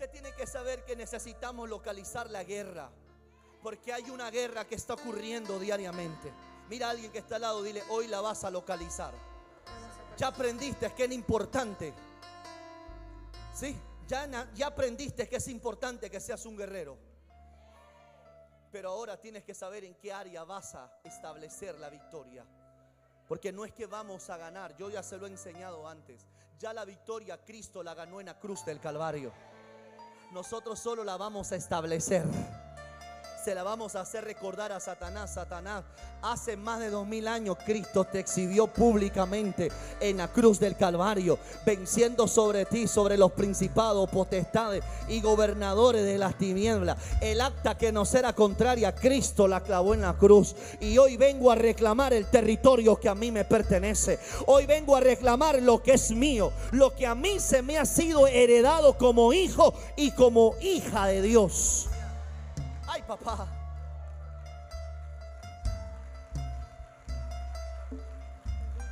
Usted tiene que saber que necesitamos localizar la guerra. Porque hay una guerra que está ocurriendo diariamente. Mira a alguien que está al lado, dile, hoy la vas a localizar. Ya aprendiste que es importante. Sí, ya, ya aprendiste que es importante que seas un guerrero. Pero ahora tienes que saber en qué área vas a establecer la victoria. Porque no es que vamos a ganar, yo ya se lo he enseñado antes. Ya la victoria Cristo la ganó en la cruz del Calvario. Nosotros solo la vamos a establecer se la vamos a hacer recordar a Satanás. Satanás, hace más de dos mil años Cristo te exhibió públicamente en la cruz del Calvario, venciendo sobre ti, sobre los principados, potestades y gobernadores de las tinieblas. El acta que nos era contraria, Cristo la clavó en la cruz. Y hoy vengo a reclamar el territorio que a mí me pertenece. Hoy vengo a reclamar lo que es mío, lo que a mí se me ha sido heredado como hijo y como hija de Dios papá.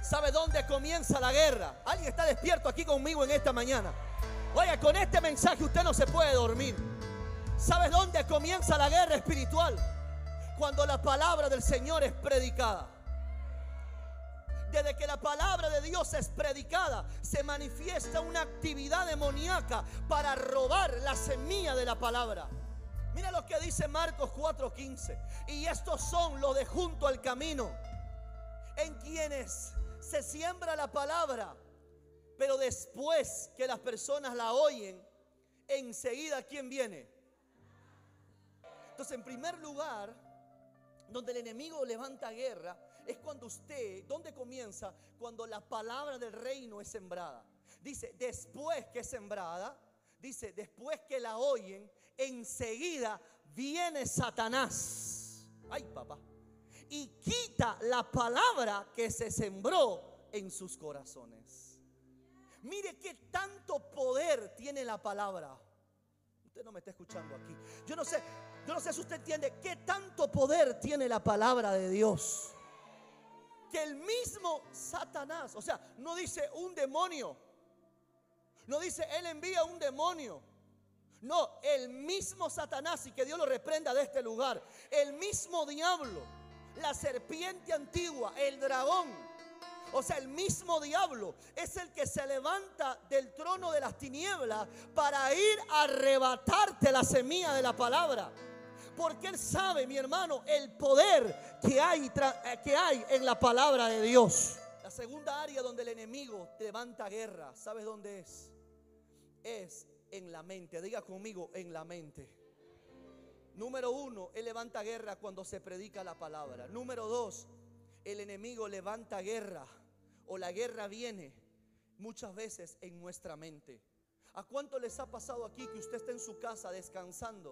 ¿Sabe dónde comienza la guerra? Alguien está despierto aquí conmigo en esta mañana. Oiga, con este mensaje usted no se puede dormir. ¿Sabe dónde comienza la guerra espiritual? Cuando la palabra del Señor es predicada. Desde que la palabra de Dios es predicada, se manifiesta una actividad demoníaca para robar la semilla de la palabra. Mira lo que dice Marcos 4:15. Y estos son los de junto al camino, en quienes se siembra la palabra, pero después que las personas la oyen, enseguida ¿quién viene? Entonces, en primer lugar, donde el enemigo levanta guerra, es cuando usted, ¿dónde comienza? Cuando la palabra del reino es sembrada. Dice, después que es sembrada, dice, después que la oyen, enseguida viene Satanás. Ay, papá. Y quita la palabra que se sembró en sus corazones. Mire qué tanto poder tiene la palabra. Usted no me está escuchando aquí. Yo no sé, yo no sé si usted entiende qué tanto poder tiene la palabra de Dios. Que el mismo Satanás, o sea, no dice un demonio. No dice él envía un demonio. No, el mismo Satanás y que Dios lo reprenda de este lugar. El mismo diablo, la serpiente antigua, el dragón. O sea, el mismo diablo es el que se levanta del trono de las tinieblas para ir a arrebatarte la semilla de la palabra. Porque él sabe, mi hermano, el poder que hay, eh, que hay en la palabra de Dios. La segunda área donde el enemigo levanta guerra, ¿sabes dónde es? Es en la mente. Diga conmigo, en la mente. Número uno, Él levanta guerra cuando se predica la palabra. Número dos, el enemigo levanta guerra o la guerra viene muchas veces en nuestra mente. ¿A cuánto les ha pasado aquí que usted está en su casa descansando?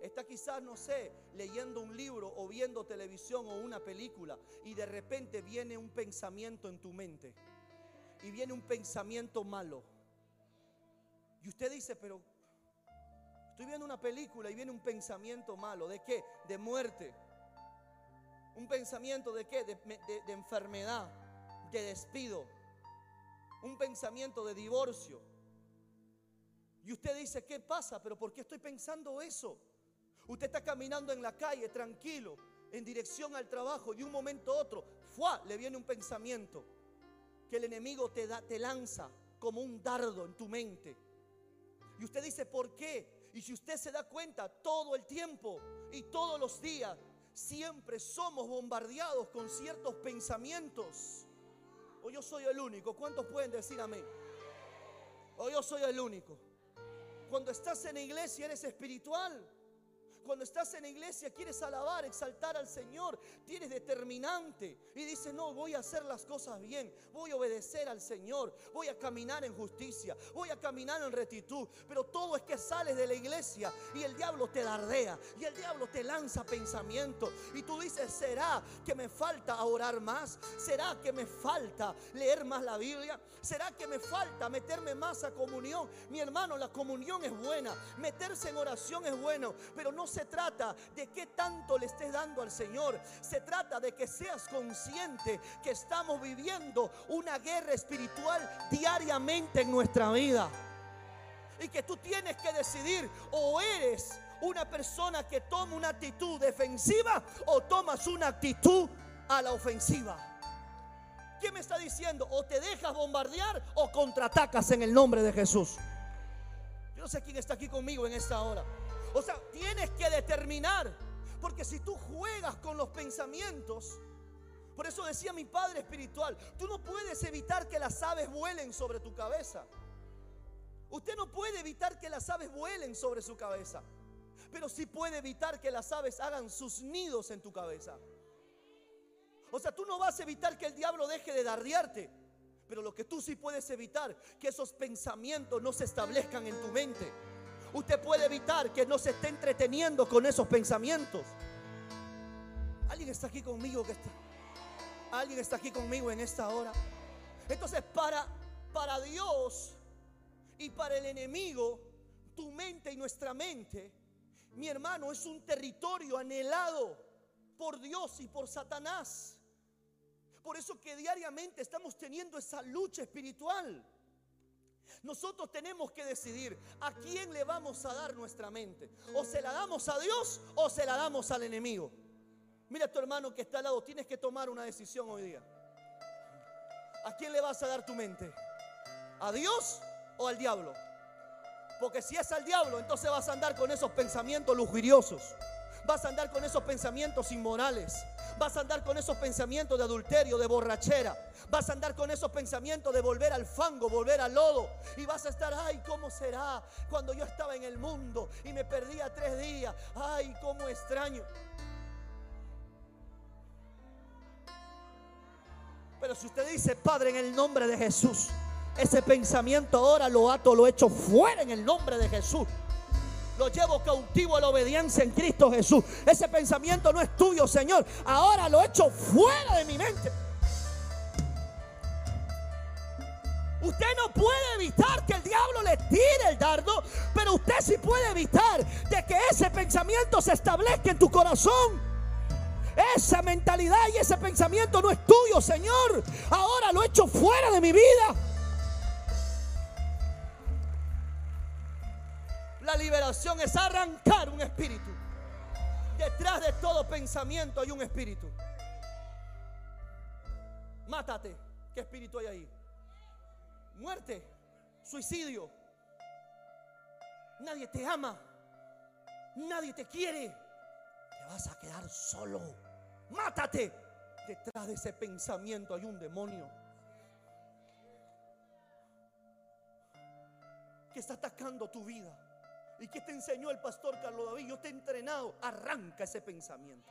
Está quizás, no sé, leyendo un libro o viendo televisión o una película y de repente viene un pensamiento en tu mente. Y viene un pensamiento malo y usted dice, pero estoy viendo una película y viene un pensamiento malo. ¿De qué? De muerte. Un pensamiento de qué? De, enfermedad, de despido. Un pensamiento de divorcio. Y usted dice, ¿qué pasa? Pero ¿por qué estoy pensando eso? Usted está caminando en la calle tranquilo, en dirección al trabajo y un momento otro, ¡fua! le viene un pensamiento que el enemigo te, da, te lanza como un dardo en tu mente. Y usted dice, ¿por qué? Y si usted se da cuenta, todo el tiempo y todos los días, siempre somos bombardeados con ciertos pensamientos. O yo soy el único. ¿Cuántos pueden decir amén? O yo soy el único. Cuando estás en la iglesia eres espiritual. Cuando estás en la iglesia quieres alabar, exaltar al Señor, tienes determinante y dices, no, voy a hacer las cosas bien, voy a obedecer al Señor, voy a caminar en justicia, voy a caminar en rectitud. Pero todo es que sales de la iglesia y el diablo te dardea y el diablo te lanza pensamientos y tú dices, ¿será que me falta orar más? ¿Será que me falta leer más la Biblia? ¿Será que me falta meterme más a comunión? Mi hermano, la comunión es buena, meterse en oración es bueno, pero no se trata de qué tanto le estés dando al Señor. Se trata de que seas consciente que estamos viviendo una guerra espiritual diariamente en nuestra vida. Y que tú tienes que decidir o eres una persona que toma una actitud defensiva o tomas una actitud a la ofensiva. ¿Quién me está diciendo? O te dejas bombardear o contraatacas en el nombre de Jesús. Yo no sé quién está aquí conmigo en esta hora. O sea, tienes que determinar. Porque si tú juegas con los pensamientos, por eso decía mi padre espiritual, tú no puedes evitar que las aves vuelen sobre tu cabeza. Usted no puede evitar que las aves vuelen sobre su cabeza, pero sí puede evitar que las aves hagan sus nidos en tu cabeza. O sea, tú no vas a evitar que el diablo deje de darriarte, pero lo que tú sí puedes evitar, que esos pensamientos no se establezcan en tu mente. Usted puede evitar que no se esté entreteniendo con esos pensamientos. ¿Alguien está aquí conmigo que está? ¿Alguien está aquí conmigo en esta hora? Entonces, para para Dios y para el enemigo, tu mente y nuestra mente, mi hermano, es un territorio anhelado por Dios y por Satanás. Por eso que diariamente estamos teniendo esa lucha espiritual. Nosotros tenemos que decidir a quién le vamos a dar nuestra mente. O se la damos a Dios o se la damos al enemigo. Mira a tu hermano que está al lado, tienes que tomar una decisión hoy día. ¿A quién le vas a dar tu mente? ¿A Dios o al diablo? Porque si es al diablo, entonces vas a andar con esos pensamientos lujuriosos. Vas a andar con esos pensamientos inmorales. Vas a andar con esos pensamientos de adulterio, de borrachera. Vas a andar con esos pensamientos de volver al fango, volver al lodo. Y vas a estar, ay, ¿cómo será cuando yo estaba en el mundo y me perdía tres días? Ay, cómo extraño. Pero si usted dice, Padre, en el nombre de Jesús, ese pensamiento ahora lo ato, lo echo fuera en el nombre de Jesús. Lo llevo cautivo a la obediencia en Cristo Jesús. Ese pensamiento no es tuyo, Señor. Ahora lo echo fuera de mi mente. Usted no puede evitar que el diablo le tire el dardo, pero usted sí puede evitar de que ese pensamiento se establezca en tu corazón. Esa mentalidad y ese pensamiento no es tuyo, Señor. Ahora lo echo fuera de mi vida. La liberación es arrancar un espíritu. Detrás de todo pensamiento hay un espíritu. Mátate. ¿Qué espíritu hay ahí? Muerte, suicidio. Nadie te ama. Nadie te quiere. Te vas a quedar solo. Mátate. Detrás de ese pensamiento hay un demonio. Que está atacando tu vida. ¿Y qué te enseñó el pastor Carlos David? Yo te he entrenado. Arranca ese pensamiento.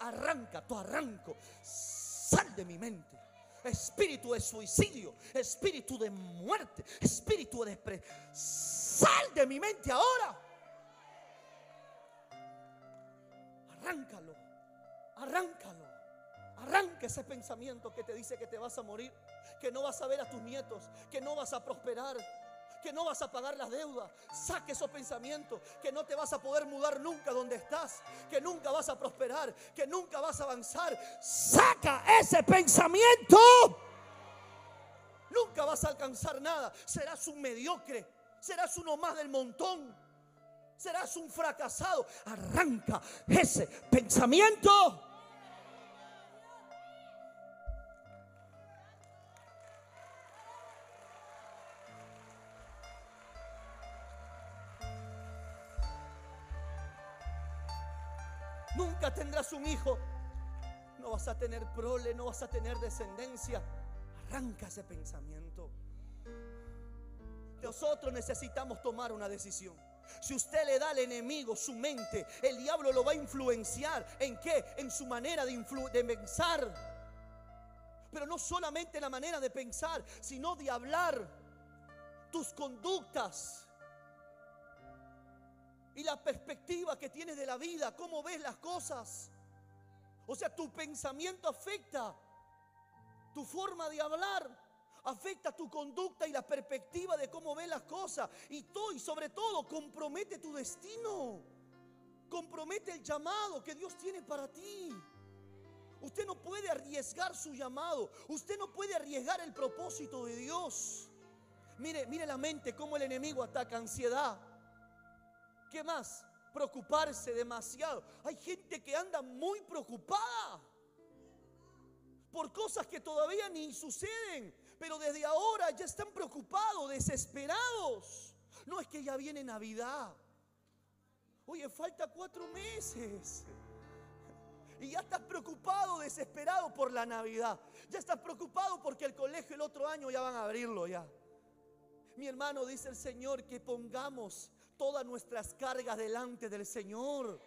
Arranca, tu arranco. Sal de mi mente. Espíritu de suicidio, espíritu de muerte, espíritu de Sal de mi mente ahora. Arráncalo, arráncalo. Arranca ese pensamiento que te dice que te vas a morir, que no vas a ver a tus nietos, que no vas a prosperar, que no vas a pagar las deudas. Saque esos pensamientos, que no te vas a poder mudar nunca donde estás, que nunca vas a prosperar, que nunca vas a avanzar. Saca ese pensamiento. Nunca vas a alcanzar nada. Serás un mediocre, serás uno más del montón. Serás un fracasado. Arranca ese pensamiento. Nunca tendrás un hijo. No vas a tener prole, no vas a tener descendencia. Arranca ese pensamiento. Nosotros necesitamos tomar una decisión. Si usted le da al enemigo su mente, el diablo lo va a influenciar. ¿En qué? En su manera de, de pensar. Pero no solamente la manera de pensar, sino de hablar. Tus conductas y la perspectiva que tienes de la vida, cómo ves las cosas. O sea, tu pensamiento afecta tu forma de hablar, afecta tu conducta y la perspectiva de cómo ves las cosas. Y, todo, y sobre todo compromete tu destino, compromete el llamado que Dios tiene para ti. Usted no puede arriesgar su llamado, usted no puede arriesgar el propósito de Dios. Mire, mire la mente, cómo el enemigo ataca ansiedad. ¿Qué más? Preocuparse demasiado. Hay gente que anda muy preocupada por cosas que todavía ni suceden, pero desde ahora ya están preocupados, desesperados. No es que ya viene Navidad. Oye, falta cuatro meses. Y ya estás preocupado, desesperado por la Navidad. Ya estás preocupado porque el colegio el otro año ya van a abrirlo ya. Mi hermano dice el Señor que pongamos todas nuestras cargas delante del Señor.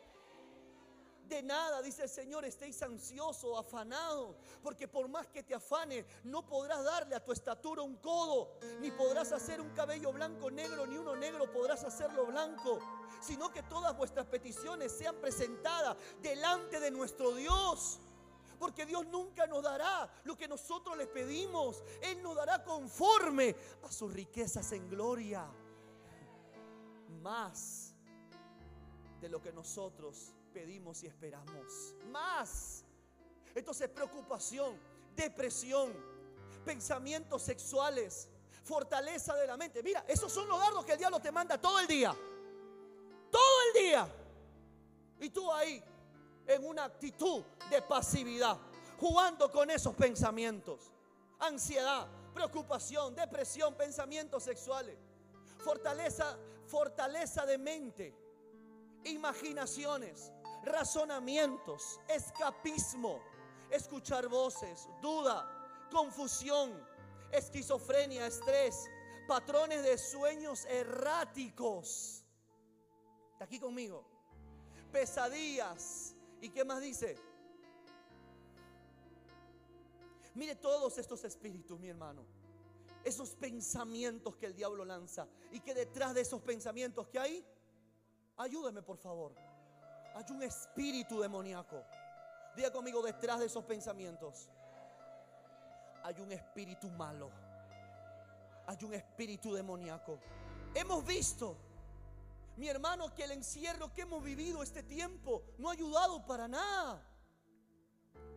De nada, dice el Señor, estéis ansiosos o afanados, porque por más que te afane, no podrás darle a tu estatura un codo, ni podrás hacer un cabello blanco negro, ni uno negro podrás hacerlo blanco, sino que todas vuestras peticiones sean presentadas delante de nuestro Dios. Porque Dios nunca nos dará lo que nosotros le pedimos. Él nos dará conforme a sus riquezas en gloria. Más de lo que nosotros pedimos y esperamos. Más. Entonces preocupación, depresión, pensamientos sexuales, fortaleza de la mente. Mira, esos son los dardos que el diablo te manda todo el día. Todo el día. Y tú ahí, en una actitud de pasividad, jugando con esos pensamientos. Ansiedad, preocupación, depresión, pensamientos sexuales. Fortaleza, fortaleza de mente, imaginaciones, razonamientos, escapismo, escuchar voces, duda, confusión, esquizofrenia, estrés, patrones de sueños erráticos. ¿Está aquí conmigo? Pesadillas. ¿Y qué más dice? Mire todos estos espíritus, mi hermano. Esos pensamientos que el diablo lanza. Y que detrás de esos pensamientos que hay, ayúdeme por favor hay un espíritu demoníaco. Diga conmigo, detrás de esos pensamientos hay un espíritu malo. Hay un espíritu demoníaco. Hemos visto, mi hermano, que el encierro que hemos vivido este tiempo no ha ayudado para nada.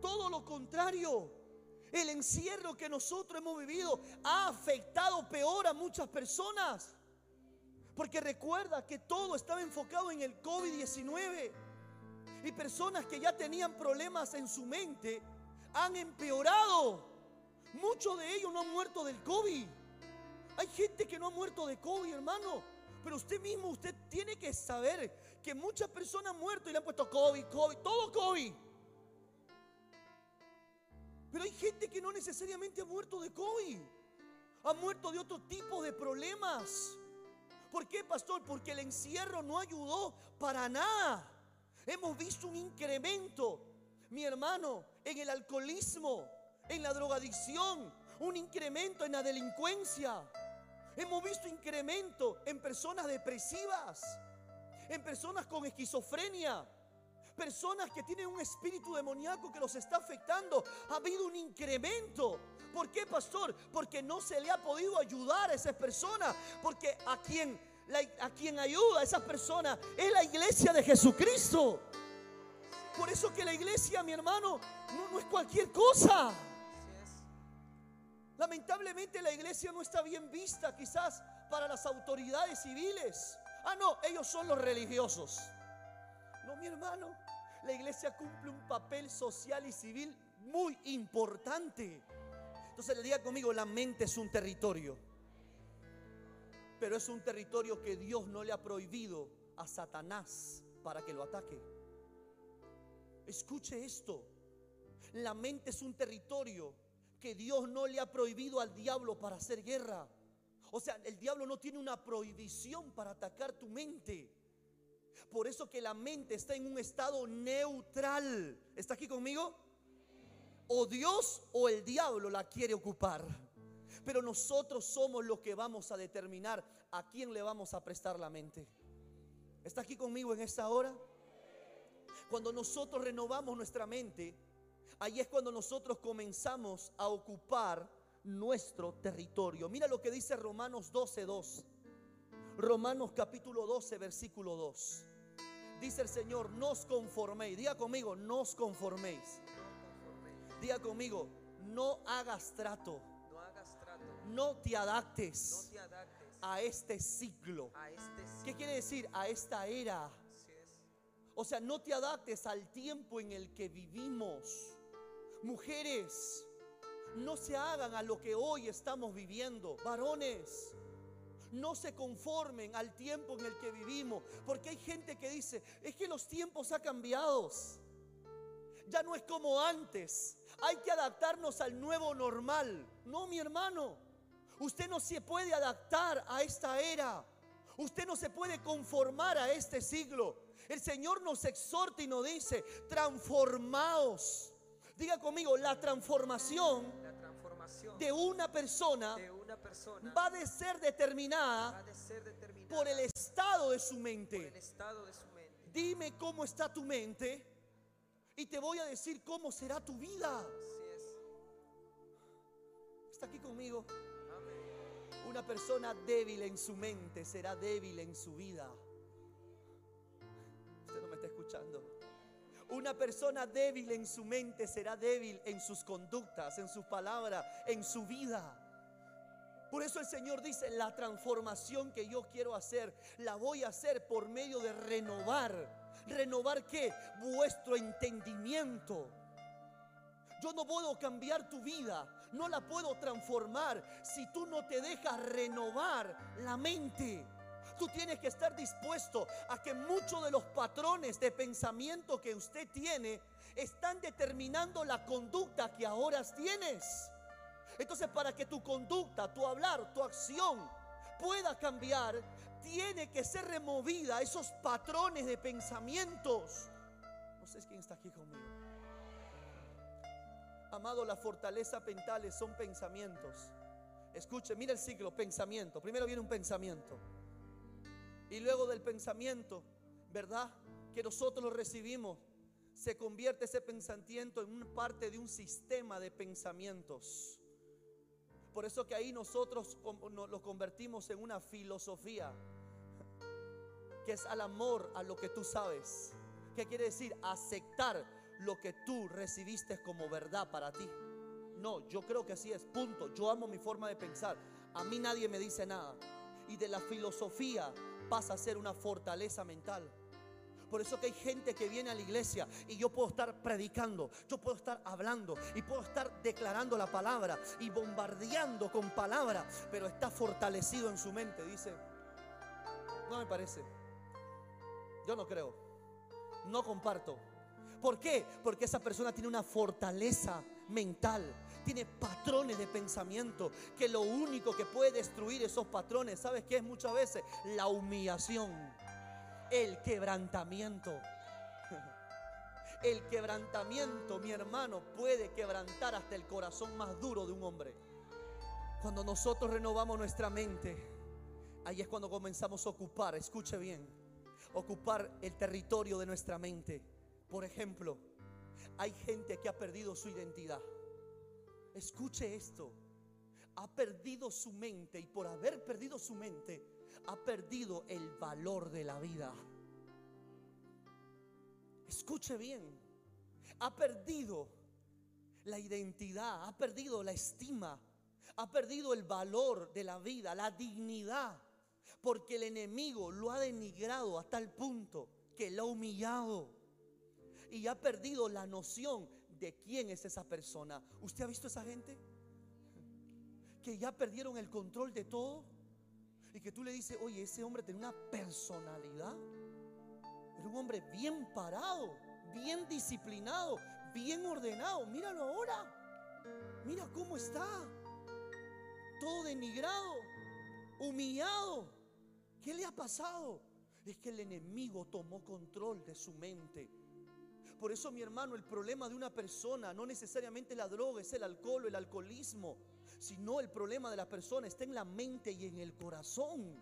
Todo lo contrario. El encierro que nosotros hemos vivido ha afectado peor a muchas personas. Porque recuerda que todo estaba enfocado en el COVID-19. Y personas que ya tenían problemas en su mente han empeorado. Muchos de ellos no han muerto del COVID. Hay gente que no ha muerto de COVID, hermano. Pero usted mismo, usted tiene que saber que muchas personas han muerto y le han puesto COVID, COVID, todo COVID. Pero hay gente que no necesariamente ha muerto de COVID. Ha muerto de otro tipo de problemas. ¿Por qué, pastor? Porque el encierro no ayudó para nada. Hemos visto un incremento, mi hermano, en el alcoholismo, en la drogadicción, un incremento en la delincuencia. Hemos visto incremento en personas depresivas, en personas con esquizofrenia, personas que tienen un espíritu demoníaco que los está afectando. Ha habido un incremento. ¿Por qué, pastor? Porque no se le ha podido ayudar a esas personas. Porque a quien a quien ayuda a esas personas es la iglesia de Jesucristo. Por eso que la iglesia, mi hermano, no, no es cualquier cosa. Lamentablemente la iglesia no está bien vista quizás para las autoridades civiles. Ah, no, ellos son los religiosos. No, mi hermano, la iglesia cumple un papel social y civil muy importante. Entonces le diga conmigo, la mente es un territorio pero es un territorio que Dios no le ha prohibido a Satanás para que lo ataque. Escuche esto. La mente es un territorio que Dios no le ha prohibido al diablo para hacer guerra. O sea, el diablo no tiene una prohibición para atacar tu mente. Por eso que la mente está en un estado neutral. ¿Está aquí conmigo? O Dios o el diablo la quiere ocupar. Pero nosotros somos los que vamos a determinar a quién le vamos a prestar la mente. ¿Está aquí conmigo en esta hora? Cuando nosotros renovamos nuestra mente, ahí es cuando nosotros comenzamos a ocupar nuestro territorio. Mira lo que dice Romanos 12:2. Romanos capítulo 12, versículo 2. Dice el Señor, no os conforméis. Diga conmigo, no os conforméis. Diga conmigo, no hagas trato no te adaptes no te adaptes a este ciclo. a este ¿Qué ciclo. quiere decir? A esta era. O sea, no te adaptes al tiempo en el que vivimos. Mujeres, no se hagan a lo que hoy estamos viviendo. Varones, no se conformen al tiempo en el que vivimos. Porque hay gente que dice, es que los tiempos han cambiado. Ya no es como antes. Hay que adaptarnos al nuevo normal. No, mi hermano. Usted no se puede adaptar a esta era. Usted no se puede conformar a este siglo. El Señor nos exhorta y nos dice, transformaos. Diga conmigo, la transformación La transformación de una persona de persona va a ser determinada a ser determinada por el estado de su por el mente. estado de su mente. Dime cómo está tu mente y te voy a decir cómo será tu vida. Es. Está aquí conmigo. Amén. Una persona débil en su mente será débil en su vida. Usted no me está escuchando. Una persona débil en su mente será débil en sus conductas, en sus palabras, en su vida. Por eso el Señor dice, la transformación que yo quiero hacer, la voy a hacer por medio de renovar. ¿Renovar qué? Vuestro entendimiento. Yo no puedo cambiar tu vida, no la puedo transformar si tú no te dejas renovar la mente. Tú tienes que estar dispuesto a que muchos de los patrones de pensamiento que usted tiene están determinando la conducta que ahora tienes. Entonces, para que tu conducta, tu hablar, tu acción pueda cambiar, tiene que ser removida esos patrones de pensamientos. No sé quién está aquí conmigo. Amado, la fortaleza mentales son pensamientos. Escuche, mira el ciclo, pensamiento. Primero viene un pensamiento. Y luego del pensamiento, ¿verdad? Que nosotros lo recibimos, se convierte ese pensamiento en una parte de un sistema de pensamientos. Por eso que ahí nosotros lo convertimos en una filosofía, que es al amor a lo que tú sabes. ¿Qué quiere decir? Aceptar lo que tú recibiste como verdad para ti. No, yo creo que así es, punto. Yo amo mi forma de pensar. A mí nadie me dice nada. Y de la filosofía pasa a ser una fortaleza mental. Por eso que hay gente que viene a la iglesia y yo puedo estar predicando, yo puedo estar hablando y puedo estar declarando la palabra y bombardeando con palabra, pero está fortalecido en su mente. Dice, no me parece. Yo no creo. No comparto. ¿Por qué? Porque esa persona tiene una fortaleza mental, tiene patrones de pensamiento, que lo único que puede destruir esos patrones, ¿sabes qué es muchas veces? La humillación, el quebrantamiento. El quebrantamiento, mi hermano, puede quebrantar hasta el corazón más duro de un hombre. Cuando nosotros renovamos nuestra mente, ahí es cuando comenzamos a ocupar, escuche bien, ocupar el territorio de nuestra mente. Por ejemplo, hay gente que ha perdido su identidad. Escuche esto. Ha perdido su mente y por haber perdido su mente, ha perdido el valor de la vida. Escuche bien. Ha perdido la identidad, ha perdido la estima, ha perdido el valor de la vida, la dignidad, porque el enemigo lo ha denigrado a tal punto que lo ha humillado y ha perdido la noción de quién es esa persona. ¿Usted ha visto esa gente? Que ya perdieron el control de todo y que tú le dices, oye, ese hombre tiene una personalidad. Era un hombre bien parado, bien disciplinado, bien ordenado. Míralo ahora. Mira cómo está. Todo denigrado, humillado. ¿Qué le ha pasado? Es que el enemigo tomó control de su mente. Por eso, mi hermano, el problema de una persona no necesariamente la droga, es el alcohol o el alcoholismo, sino el problema de la persona está en la mente y en el corazón.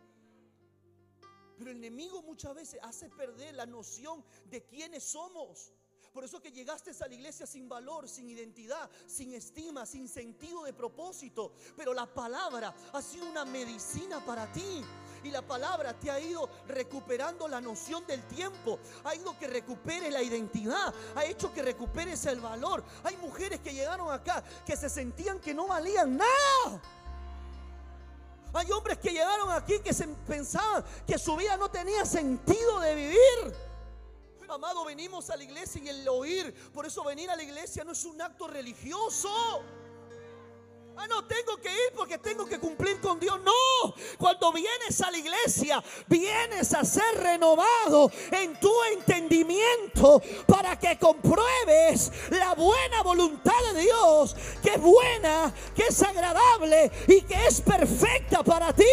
Pero el enemigo muchas veces hace perder la noción de quiénes somos. Por eso que llegaste a la iglesia sin valor, sin identidad, sin estima, sin sentido de propósito. Pero la palabra ha sido una medicina para ti. Y la palabra te ha ido recuperando la noción del tiempo. Ha ido que recuperes la identidad. Ha hecho que recuperes el valor. Hay mujeres que llegaron acá que se sentían que no valían nada. Hay hombres que llegaron aquí que se pensaban que su vida no tenía sentido de vivir. Amado, venimos a la iglesia y el oír, por eso venir a la iglesia no es un acto religioso. Ah, no, tengo que ir porque tengo que cumplir con Dios. No, cuando vienes a la iglesia, vienes a ser renovado en tu entendimiento para que compruebes la buena voluntad de Dios, que es buena, que es agradable y que es perfecta para ti.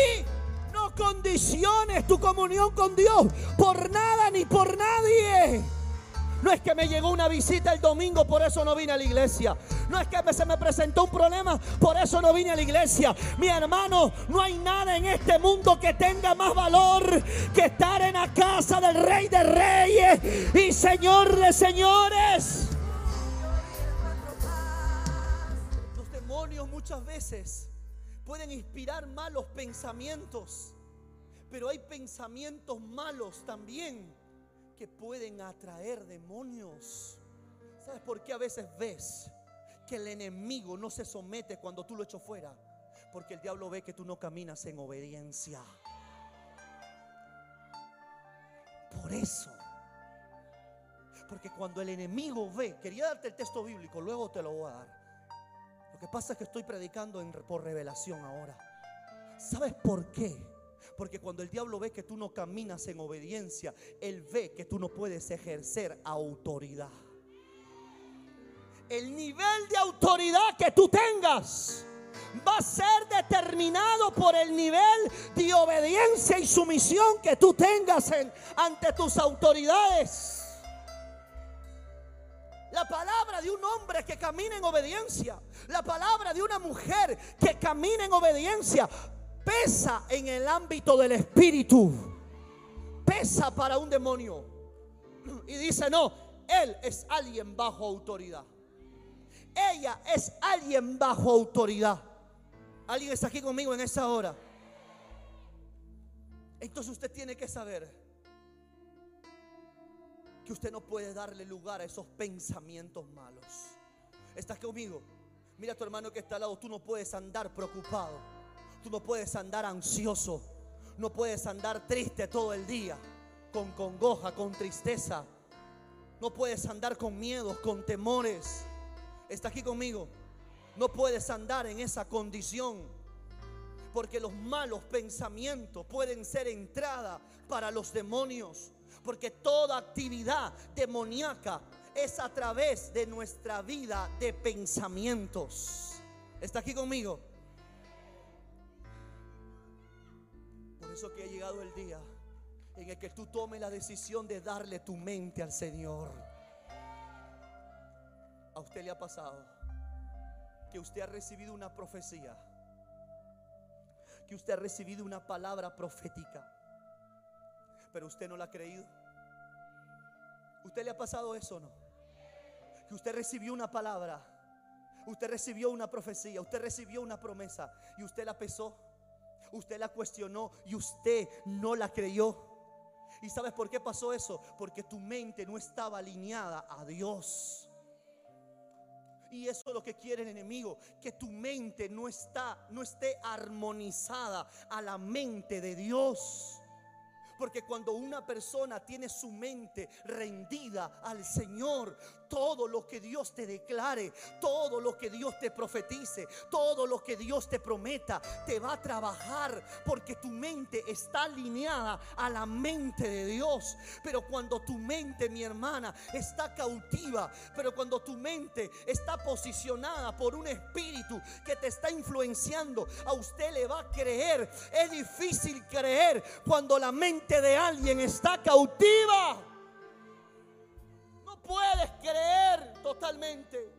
No condiciones tu comunión con Dios por nada ni por nadie. No es que me llegó una visita el domingo, por eso no vine a la iglesia. No es que se me presentó un problema, por eso no vine a la iglesia. Mi hermano, no hay nada en este mundo que tenga más valor que estar en la casa del Rey de Reyes y Señor de Señores. Los demonios muchas veces pueden inspirar malos pensamientos, pero hay pensamientos malos también que pueden atraer demonios. ¿Sabes por qué a veces ves que el enemigo no se somete cuando tú lo echas fuera? Porque el diablo ve que tú no caminas en obediencia. Por eso. Porque cuando el enemigo ve, quería darte el texto bíblico, luego te lo voy a dar. Lo que pasa es que estoy predicando por revelación ahora. ¿Sabes por qué? Porque cuando el diablo ve que tú no caminas en obediencia, él ve que tú no puedes ejercer autoridad. El nivel de autoridad que tú tengas va a ser determinado por el nivel de obediencia y sumisión que tú tengas ante tus autoridades. La palabra de un hombre que camina en obediencia, la palabra de una mujer que camina en obediencia, pesa en el ámbito del espíritu. Pesa para un demonio. Y dice, no, él es alguien bajo autoridad. Ella es alguien bajo autoridad. ¿Alguien está aquí conmigo en esa hora? Entonces usted tiene que saber que usted no puede darle lugar a esos pensamientos malos. ¿Estás conmigo? Mira a tu hermano que está al lado, tú no puedes andar preocupado. Tú no puedes andar ansioso. No puedes andar triste todo el día. Con congoja, con tristeza. No puedes andar con miedos, con temores. ¿Está aquí conmigo? No puedes andar en esa condición. Porque los malos pensamientos pueden ser entrada para los demonios. Porque toda actividad demoníaca es a través de nuestra vida de pensamientos. ¿Está aquí conmigo? Eso que ha llegado el día en el que tú tomes la decisión de darle tu mente al Señor. A usted le ha pasado que usted ha recibido una profecía, que usted ha recibido una palabra profética, pero usted no la ha creído. ¿Usted le ha pasado eso o no? Que usted recibió una palabra, usted recibió una profecía, usted recibió una promesa y usted la pesó usted la cuestionó y usted no la creyó. ¿Y sabes por qué pasó eso? Porque tu mente no estaba alineada a Dios. Y eso es lo que quiere el enemigo, que tu mente no está no esté armonizada a la mente de Dios. Porque cuando una persona tiene su mente rendida al Señor, todo lo que Dios te declare, todo lo que Dios te profetice, todo lo que Dios te prometa, te va a trabajar porque tu mente está alineada a la mente de Dios. Pero cuando tu mente, mi hermana, está cautiva, pero cuando tu mente está posicionada por un espíritu que te está influenciando, a usted le va a creer. Es difícil creer cuando la mente de alguien está cautiva puedes creer totalmente.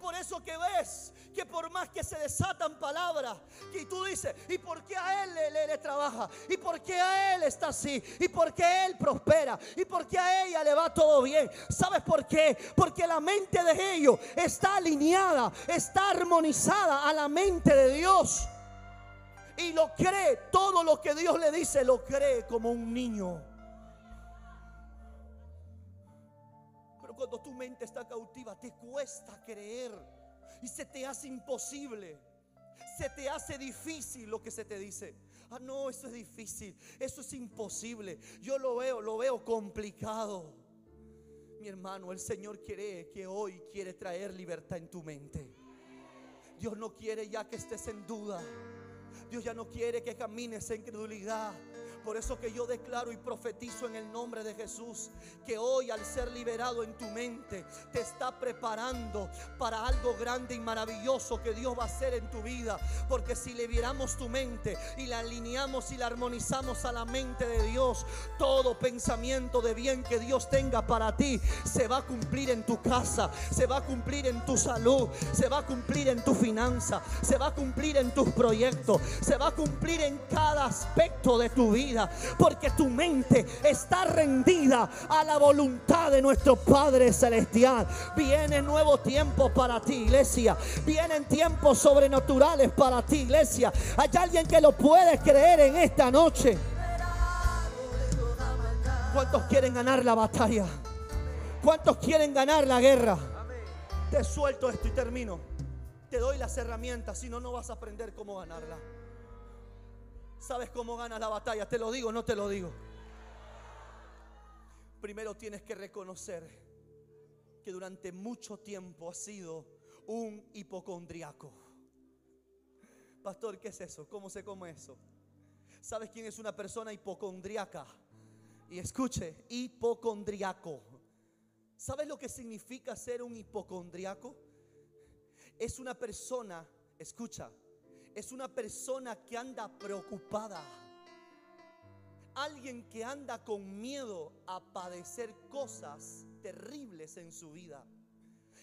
Por eso que ves que por más que se desatan palabras, que tú dices, ¿y por qué a él le, trabaja? ¿Y por qué a él está así? ¿Y por qué él prospera? ¿Y por qué a ella le va todo bien? ¿Sabes por qué? Porque la mente de ellos está alineada, está armonizada a la mente de Dios. Y lo cree, todo lo que Dios le dice, lo cree como un niño. Cuando tu mente está cautiva, te cuesta creer y se te hace imposible. Se te hace difícil lo que se te dice. Ah, no, eso es difícil. Eso es imposible. Yo lo veo, lo veo complicado. Mi hermano, el Señor quiere que hoy quiere traer libertad en tu mente. Dios no quiere ya que estés en duda. Dios ya no quiere que camines en credulidad. Por eso que yo declaro y profetizo en el nombre de Jesús que hoy al ser liberado en tu mente te está preparando para algo grande y maravilloso que Dios va a hacer en tu vida. Porque si liberamos tu mente y la alineamos y la armonizamos a la mente de Dios, todo pensamiento de bien que Dios tenga para ti se va a cumplir en tu casa, se va a cumplir en tu salud, se va a cumplir en tu finanza, se va a cumplir en tus proyectos, se va a cumplir en cada aspecto de tu vida porque tu mente está rendida a la voluntad de nuestro Padre Celestial. Viene nuevo tiempo para ti, iglesia. Vienen tiempos sobrenaturales para ti, iglesia. Hay alguien que lo puede creer en esta noche. ¿Cuántos quieren ganar la batalla? ¿Cuántos quieren ganar la guerra? Te suelto esto y termino. Te doy las herramientas, si no, no vas a aprender cómo ganarla. ¿Sabes cómo ganas la batalla? ¿Te lo digo no te lo digo? Primero tienes que reconocer que durante mucho tiempo has sido un hipocondriaco. Pastor, ¿qué es eso? ¿Cómo se come eso? ¿Sabes quién es una persona hipocondriaca? Y escuche, hipocondriaco. ¿Sabes lo que significa ser un hipocondriaco? Es una persona, escucha, es una persona que anda preocupada. Alguien que anda con miedo a padecer cosas terribles en su vida.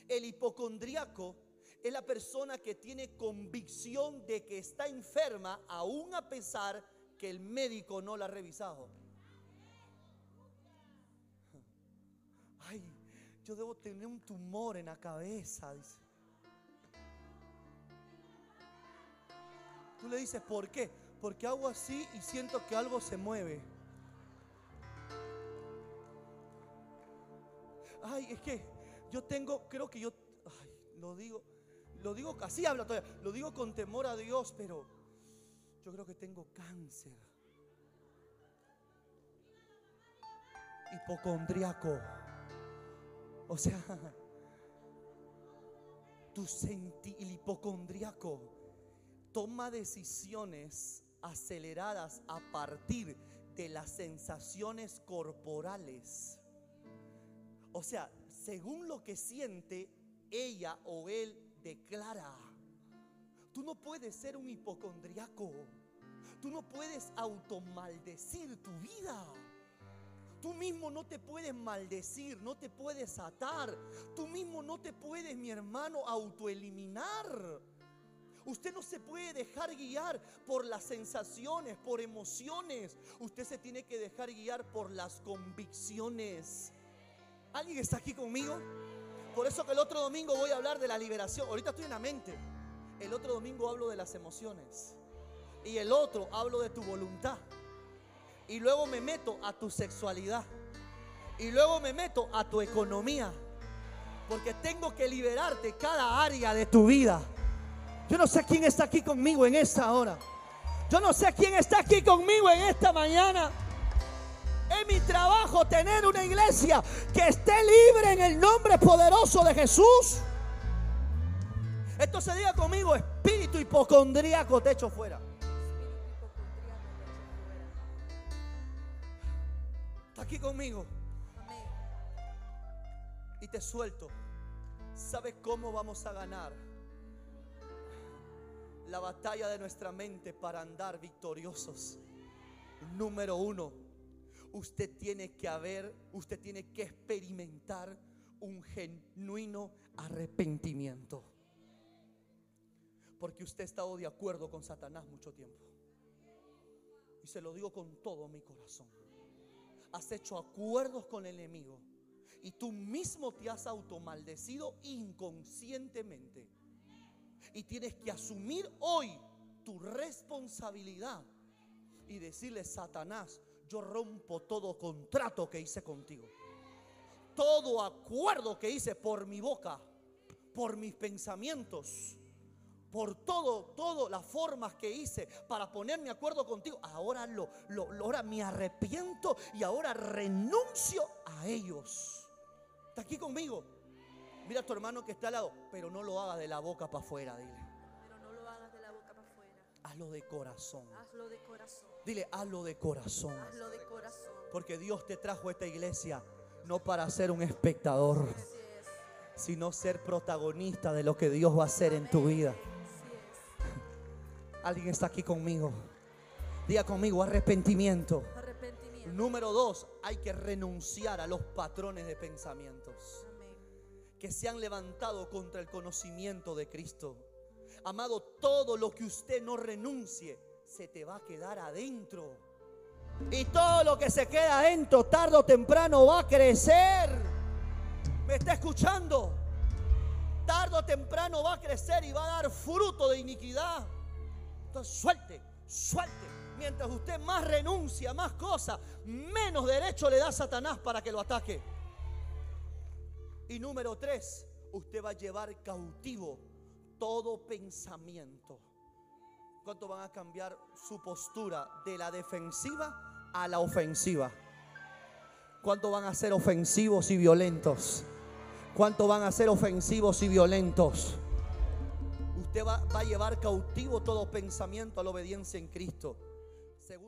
El hipocondriaco es la persona que tiene convicción de que está enferma aún a pesar que el médico no la ha revisado. Ay, yo debo tener un tumor en la cabeza, dice. Tú le dices, ¿por qué? Porque hago así y siento que algo se mueve. Ay, es que yo tengo, creo que yo, ay, lo digo, lo digo, así habla todavía, lo digo con temor a Dios, pero yo creo que tengo cáncer. Hipocondriaco. O sea, tu senti, el hipocondriaco toma decisiones aceleradas a partir de las sensaciones corporales. O sea, según lo que siente, ella o él declara. Tú no puedes ser un hipocondriaco. Tú no puedes automaldecir tu vida. Tú mismo no te puedes maldecir, no te puedes atar. Tú mismo no te puedes, mi hermano, autoeliminar. Usted no se puede dejar guiar por las sensaciones, por emociones. Usted se tiene que dejar guiar por las convicciones. ¿Alguien está aquí conmigo? Por eso que el otro domingo voy a hablar de la liberación. Ahorita estoy en la mente. El otro domingo hablo de las emociones. Y el otro hablo de tu voluntad. Y luego me meto a tu sexualidad. Y luego me meto a tu economía. Porque tengo que liberarte cada área de tu vida. Yo no sé quién está aquí conmigo en esta hora. Yo no sé quién está aquí conmigo en esta mañana. Es mi trabajo tener una iglesia que esté libre en el nombre poderoso de Jesús. Esto se diga conmigo, espíritu hipocondríaco, te echo fuera. Está aquí conmigo. Y te suelto. ¿Sabes cómo vamos a ganar? La batalla de nuestra mente para andar victoriosos. Número uno, usted tiene que haber, usted tiene que experimentar un genuino arrepentimiento. Porque usted ha estado de acuerdo con Satanás mucho tiempo. Y se lo digo con todo mi corazón. Has hecho acuerdos con el enemigo. Y tú mismo te has automaldecido inconscientemente y tienes que asumir hoy tu responsabilidad y decirle, Satanás, yo rompo todo contrato que hice contigo. Todo acuerdo que hice por mi boca, por mis pensamientos, por todo, todas las formas que hice para ponerme acuerdo contigo. Ahora lo, lo- ahora me arrepiento y ahora renuncio a ellos. ¿Está aquí conmigo? Mira a tu hermano que está al lado, pero no lo hagas de la boca para afuera, dile. Pero no lo hagas de la boca para afuera. Hazlo de corazón. Hazlo de corazón. Dile, hazlo de corazón. Hazlo de corazón. Porque Dios te trajo a esta iglesia no para ser un espectador, es. sino ser protagonista de lo que Dios va a hacer en tu vida. Es. Alguien está aquí conmigo. Diga conmigo, arrepentimiento. Arrepentimiento. Número dos, hay que renunciar a los patrones de pensamientos. Que se han levantado contra el conocimiento de Cristo. Amado, todo lo que usted no renuncie se te va a quedar adentro. Y todo lo que se queda adentro, tarde o temprano, va a crecer. ¿Me está escuchando? Tarde o temprano va a crecer y va a dar fruto de iniquidad. Entonces, suelte, suelte. Mientras usted más renuncia, más cosas, menos derecho le da a Satanás para que lo ataque. Y número tres, usted va a llevar cautivo todo pensamiento. ¿Cuánto van a cambiar su postura de la defensiva a la ofensiva? ¿Cuánto van a ser ofensivos y violentos? ¿Cuánto van a ser ofensivos y violentos? Usted va, a llevar cautivo todo pensamiento a la obediencia en Cristo. Segunda